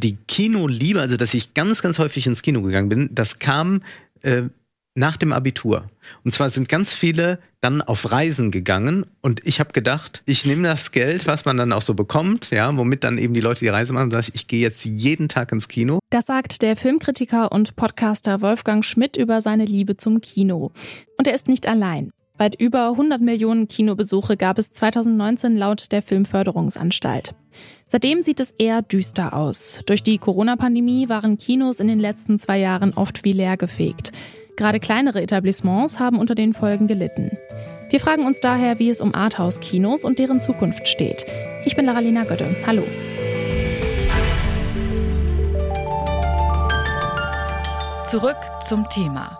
Die Kinoliebe, also dass ich ganz, ganz häufig ins Kino gegangen bin, das kam äh, nach dem Abitur. Und zwar sind ganz viele dann auf Reisen gegangen und ich habe gedacht, ich nehme das Geld, was man dann auch so bekommt, ja, womit dann eben die Leute die Reise machen, sage ich, ich gehe jetzt jeden Tag ins Kino. Das sagt der Filmkritiker und Podcaster Wolfgang Schmidt über seine Liebe zum Kino. Und er ist nicht allein. Weit über 100 Millionen Kinobesuche gab es 2019 laut der Filmförderungsanstalt. Seitdem sieht es eher düster aus. Durch die Corona-Pandemie waren Kinos in den letzten zwei Jahren oft wie leer gefegt. Gerade kleinere Etablissements haben unter den Folgen gelitten. Wir fragen uns daher, wie es um Arthouse-Kinos und deren Zukunft steht. Ich bin Laralina Götte. Hallo. Zurück zum Thema.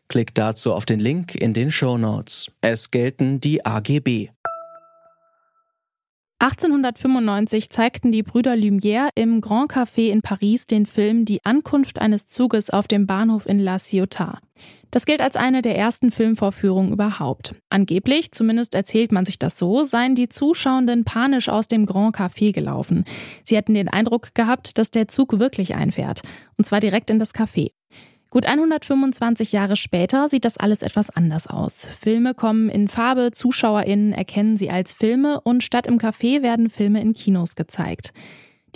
Klickt dazu auf den Link in den Show Notes. Es gelten die AGB. 1895 zeigten die Brüder Lumière im Grand Café in Paris den Film Die Ankunft eines Zuges auf dem Bahnhof in La Ciotat. Das gilt als eine der ersten Filmvorführungen überhaupt. Angeblich, zumindest erzählt man sich das so, seien die Zuschauenden panisch aus dem Grand Café gelaufen. Sie hätten den Eindruck gehabt, dass der Zug wirklich einfährt. Und zwar direkt in das Café. Gut 125 Jahre später sieht das alles etwas anders aus. Filme kommen in Farbe, ZuschauerInnen erkennen sie als Filme und statt im Café werden Filme in Kinos gezeigt.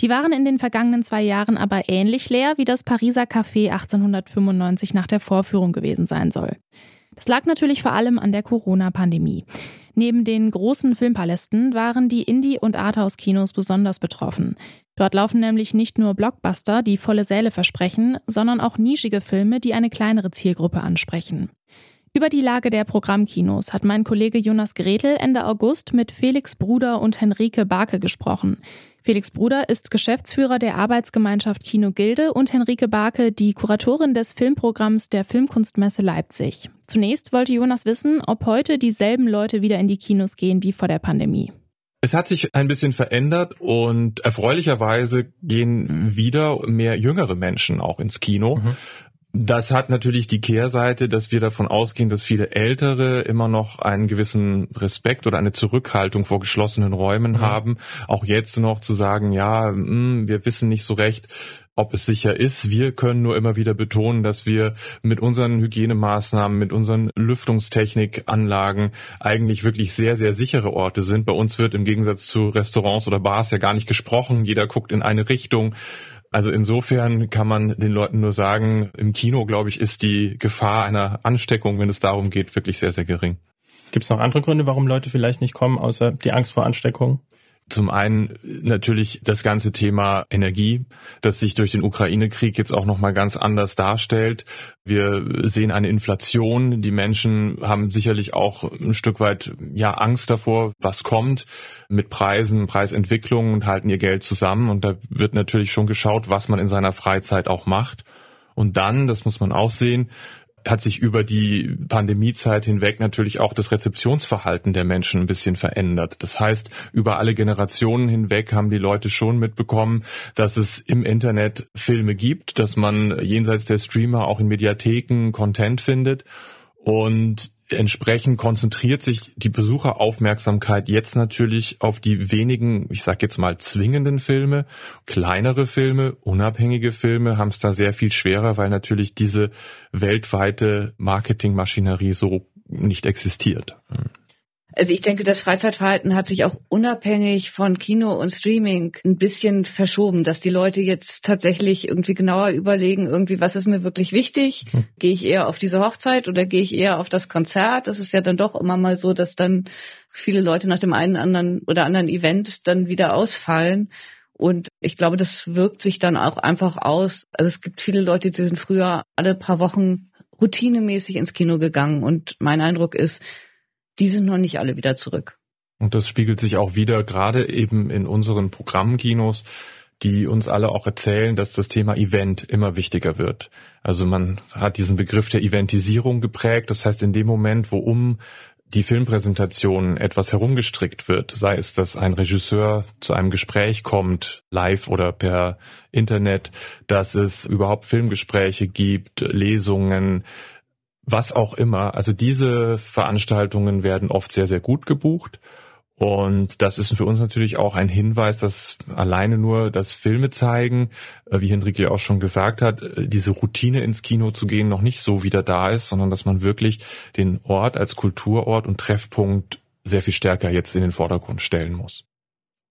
Die waren in den vergangenen zwei Jahren aber ähnlich leer, wie das Pariser Café 1895 nach der Vorführung gewesen sein soll. Das lag natürlich vor allem an der Corona-Pandemie. Neben den großen Filmpalästen waren die Indie- und Arthouse-Kinos besonders betroffen. Dort laufen nämlich nicht nur Blockbuster, die volle Säle versprechen, sondern auch nischige Filme, die eine kleinere Zielgruppe ansprechen. Über die Lage der Programmkinos hat mein Kollege Jonas Gretel Ende August mit Felix Bruder und Henrike Barke gesprochen. Felix Bruder ist Geschäftsführer der Arbeitsgemeinschaft Kino Gilde und Henrike Barke die Kuratorin des Filmprogramms der Filmkunstmesse Leipzig. Zunächst wollte Jonas wissen, ob heute dieselben Leute wieder in die Kinos gehen wie vor der Pandemie. Es hat sich ein bisschen verändert und erfreulicherweise gehen wieder mehr jüngere Menschen auch ins Kino. Mhm. Das hat natürlich die Kehrseite, dass wir davon ausgehen, dass viele Ältere immer noch einen gewissen Respekt oder eine Zurückhaltung vor geschlossenen Räumen mhm. haben. Auch jetzt noch zu sagen, ja, mh, hm, wir wissen nicht so recht, ob es sicher ist. Wir können nur immer wieder betonen, dass wir mit unseren Hygienemaßnahmen, mit unseren Lüftungstechnikanlagen eigentlich wirklich sehr, sehr sichere Orte sind. Bei uns wird im Gegensatz zu Restaurants oder Bars ja gar nicht gesprochen. Jeder guckt in eine Richtung. Also insofern kann man den Leuten nur sagen, im Kino, glaube ich, ist die Gefahr einer Ansteckung, wenn es darum geht, wirklich sehr, sehr gering. Gibt es noch andere Gründe, warum Leute vielleicht nicht kommen, außer die Angst vor Ansteckung? Zum einen natürlich das ganze Thema Energie, das sich durch den Ukraine-Krieg jetzt auch nochmal ganz anders darstellt. Wir sehen eine Inflation. Die Menschen haben sicherlich auch ein Stück weit, ja, Angst davor, was kommt mit Preisen, Preisentwicklungen und halten ihr Geld zusammen. Und da wird natürlich schon geschaut, was man in seiner Freizeit auch macht. Und dann, das muss man auch sehen, hat sich über die Pandemiezeit hinweg natürlich auch das Rezeptionsverhalten der Menschen ein bisschen verändert. Das heißt, über alle Generationen hinweg haben die Leute schon mitbekommen, dass es im Internet Filme gibt, dass man jenseits der Streamer auch in Mediatheken Content findet. Und entsprechend konzentriert sich die Besucheraufmerksamkeit jetzt natürlich auf die wenigen, ich sag jetzt mal zwingenden Filme. Kleinere Filme, unabhängige Filme haben es da sehr viel schwerer, weil natürlich diese weltweite Marketingmaschinerie so nicht existiert. Also ich denke, das Freizeitverhalten hat sich auch unabhängig von Kino und Streaming ein bisschen verschoben, dass die Leute jetzt tatsächlich irgendwie genauer überlegen, irgendwie, was ist mir wirklich wichtig? Hm. Gehe ich eher auf diese Hochzeit oder gehe ich eher auf das Konzert? Das ist ja dann doch immer mal so, dass dann viele Leute nach dem einen anderen oder anderen Event dann wieder ausfallen. Und ich glaube, das wirkt sich dann auch einfach aus. Also es gibt viele Leute, die sind früher alle paar Wochen routinemäßig ins Kino gegangen. Und mein Eindruck ist, die sind noch nicht alle wieder zurück. Und das spiegelt sich auch wieder gerade eben in unseren Programmkinos, die uns alle auch erzählen, dass das Thema Event immer wichtiger wird. Also man hat diesen Begriff der Eventisierung geprägt. Das heißt, in dem Moment, wo um die Filmpräsentation etwas herumgestrickt wird, sei es, dass ein Regisseur zu einem Gespräch kommt, live oder per Internet, dass es überhaupt Filmgespräche gibt, Lesungen, was auch immer. Also diese Veranstaltungen werden oft sehr, sehr gut gebucht. Und das ist für uns natürlich auch ein Hinweis, dass alleine nur das Filme zeigen, äh, wie Henrike auch schon gesagt hat, äh, diese Routine ins Kino zu gehen noch nicht so wieder da ist, sondern dass man wirklich den Ort als Kulturort und Treffpunkt sehr viel stärker jetzt in den Vordergrund stellen muss.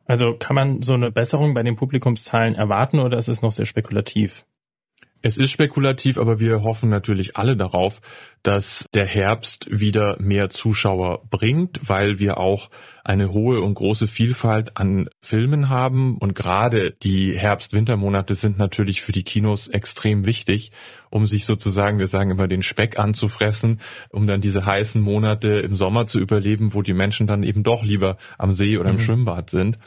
Also kann man so eine Besserung bei den Publikumszahlen erwarten oder ist es noch sehr spekulativ? Es ist spekulativ, aber wir hoffen natürlich alle darauf, dass der Herbst wieder mehr Zuschauer bringt, weil wir auch eine hohe und große Vielfalt an Filmen haben. Und gerade die Herbst-Wintermonate sind natürlich für die Kinos extrem wichtig, um sich sozusagen, wir sagen immer, den Speck anzufressen, um dann diese heißen Monate im Sommer zu überleben, wo die Menschen dann eben doch lieber am See oder im mhm. Schwimmbad sind.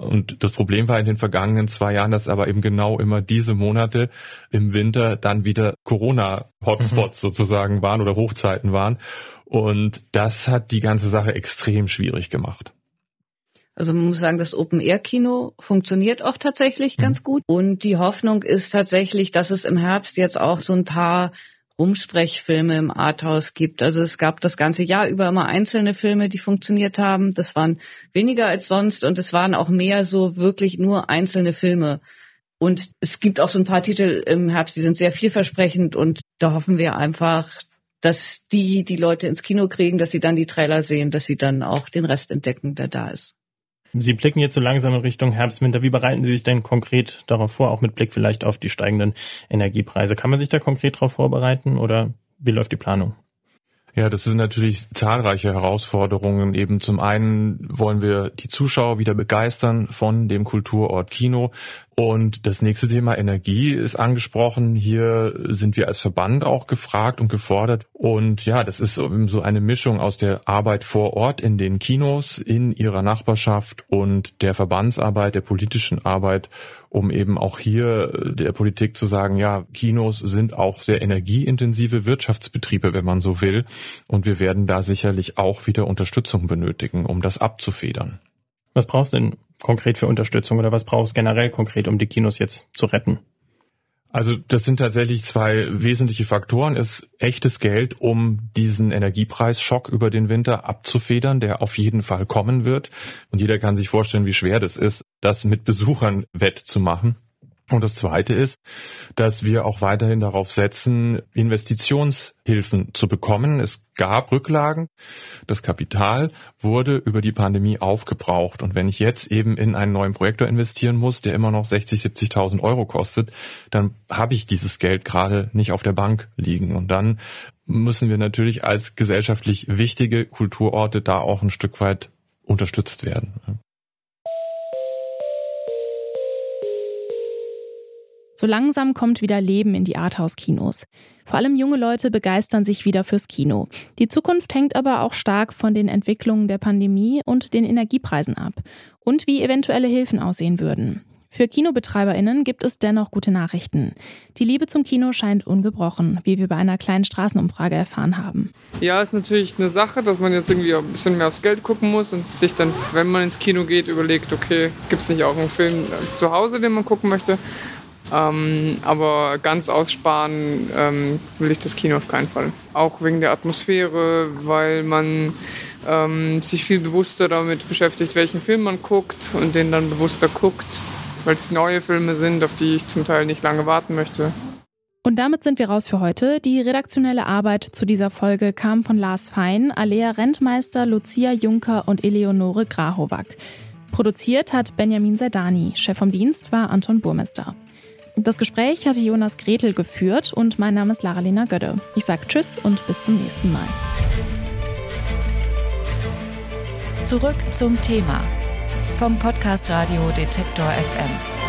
Und das Problem war in den vergangenen zwei Jahren, dass aber eben genau immer diese Monate im Winter dann wieder Corona-Hotspots mhm. sozusagen waren oder Hochzeiten waren. Und das hat die ganze Sache extrem schwierig gemacht. Also man muss sagen, das Open-Air-Kino funktioniert auch tatsächlich mhm. ganz gut. Und die Hoffnung ist tatsächlich, dass es im Herbst jetzt auch so ein paar Umsprechfilme im Arthouse gibt. Also es gab das ganze Jahr über immer einzelne Filme, die funktioniert haben. Das waren weniger als sonst und es waren auch mehr so wirklich nur einzelne Filme. Und es gibt auch so ein paar Titel im Herbst, die sind sehr vielversprechend und da hoffen wir einfach, dass die die Leute ins Kino kriegen, dass sie dann die Trailer sehen, dass sie dann auch den Rest entdecken, der da ist. Sie blicken jetzt so langsam in Richtung Herbst, Winter. Wie bereiten Sie sich denn konkret darauf vor, auch mit Blick vielleicht auf die steigenden Energiepreise? Kann man sich da konkret darauf vorbereiten oder wie läuft die Planung? Ja, das sind natürlich zahlreiche Herausforderungen. Eben zum einen wollen wir die Zuschauer wieder begeistern von dem Kulturort Kino. Und das nächste Thema Energie ist angesprochen. Hier sind wir als Verband auch gefragt und gefordert. Und ja, das ist so eine Mischung aus der Arbeit vor Ort in den Kinos, in ihrer Nachbarschaft und der Verbandsarbeit, der politischen Arbeit, um eben auch hier der Politik zu sagen, ja, Kinos sind auch sehr energieintensive Wirtschaftsbetriebe, wenn man so will. Und wir werden da sicherlich auch wieder Unterstützung benötigen, um das abzufedern. Was brauchst du denn konkret für Unterstützung oder was brauchst du generell konkret, um die Kinos jetzt zu retten? Also das sind tatsächlich zwei wesentliche Faktoren. Es ist echtes Geld, um diesen Energiepreisschock über den Winter abzufedern, der auf jeden Fall kommen wird. Und jeder kann sich vorstellen, wie schwer das ist, das mit Besuchern wettzumachen. Und das Zweite ist, dass wir auch weiterhin darauf setzen, Investitionshilfen zu bekommen. Es gab Rücklagen. Das Kapital wurde über die Pandemie aufgebraucht. Und wenn ich jetzt eben in einen neuen Projektor investieren muss, der immer noch 60, 70.000 Euro kostet, dann habe ich dieses Geld gerade nicht auf der Bank liegen. Und dann müssen wir natürlich als gesellschaftlich wichtige Kulturorte da auch ein Stück weit unterstützt werden. So langsam kommt wieder Leben in die Arthouse-Kinos. Vor allem junge Leute begeistern sich wieder fürs Kino. Die Zukunft hängt aber auch stark von den Entwicklungen der Pandemie und den Energiepreisen ab und wie eventuelle Hilfen aussehen würden. Für KinobetreiberInnen gibt es dennoch gute Nachrichten. Die Liebe zum Kino scheint ungebrochen, wie wir bei einer kleinen Straßenumfrage erfahren haben. Ja, ist natürlich eine Sache, dass man jetzt irgendwie ein bisschen mehr aufs Geld gucken muss und sich dann, wenn man ins Kino geht, überlegt, okay, gibt es nicht auch einen Film zu Hause, den man gucken möchte? Ähm, aber ganz aussparen ähm, will ich das Kino auf keinen Fall. Auch wegen der Atmosphäre, weil man ähm, sich viel bewusster damit beschäftigt, welchen Film man guckt und den dann bewusster guckt, weil es neue Filme sind, auf die ich zum Teil nicht lange warten möchte. Und damit sind wir raus für heute. Die redaktionelle Arbeit zu dieser Folge kam von Lars Fein, Alea Rentmeister, Lucia Juncker und Eleonore Grahovac. Produziert hat Benjamin Sedani. Chef vom Dienst war Anton Burmester. Das Gespräch hatte Jonas Gretel geführt und mein Name ist Lara-Lena Gödde. Ich sage Tschüss und bis zum nächsten Mal. Zurück zum Thema vom Podcast Radio Detektor FM.